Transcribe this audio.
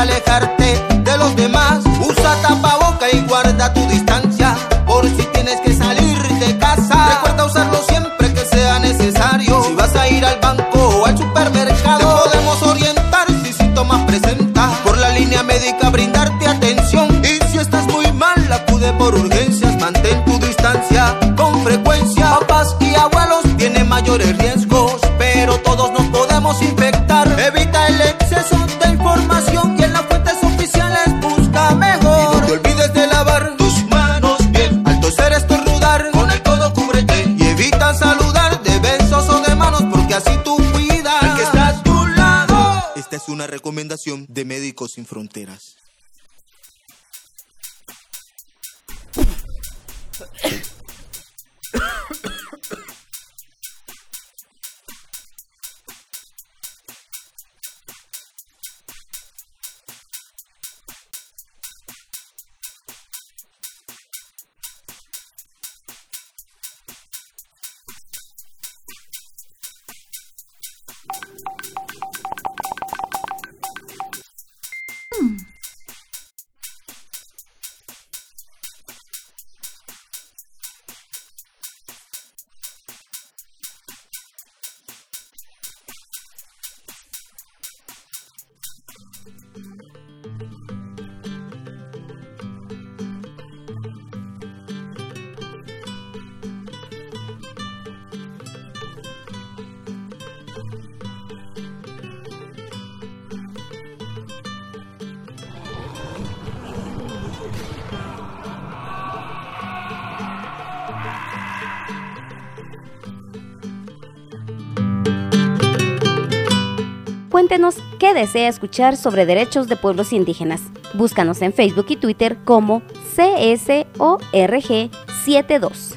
alejarte de los demás. Usa tapaboca y guarda tu distancia por si tienes que salir de casa. Recuerda usarlo siempre que sea necesario. Si vas a ir al banco o al supermercado, te podemos orientar si síntomas presentas. Por la línea médica brindarte atención y si estás muy mal acude por urgencias. Mantén tu distancia con frecuencia. Papás y abuelos tienen mayores riesgos, pero todos nos podemos infectar. Evita el exceso recomendación de Médicos Sin Fronteras. Cuéntenos qué desea escuchar sobre derechos de pueblos indígenas. Búscanos en Facebook y Twitter como CSORG72.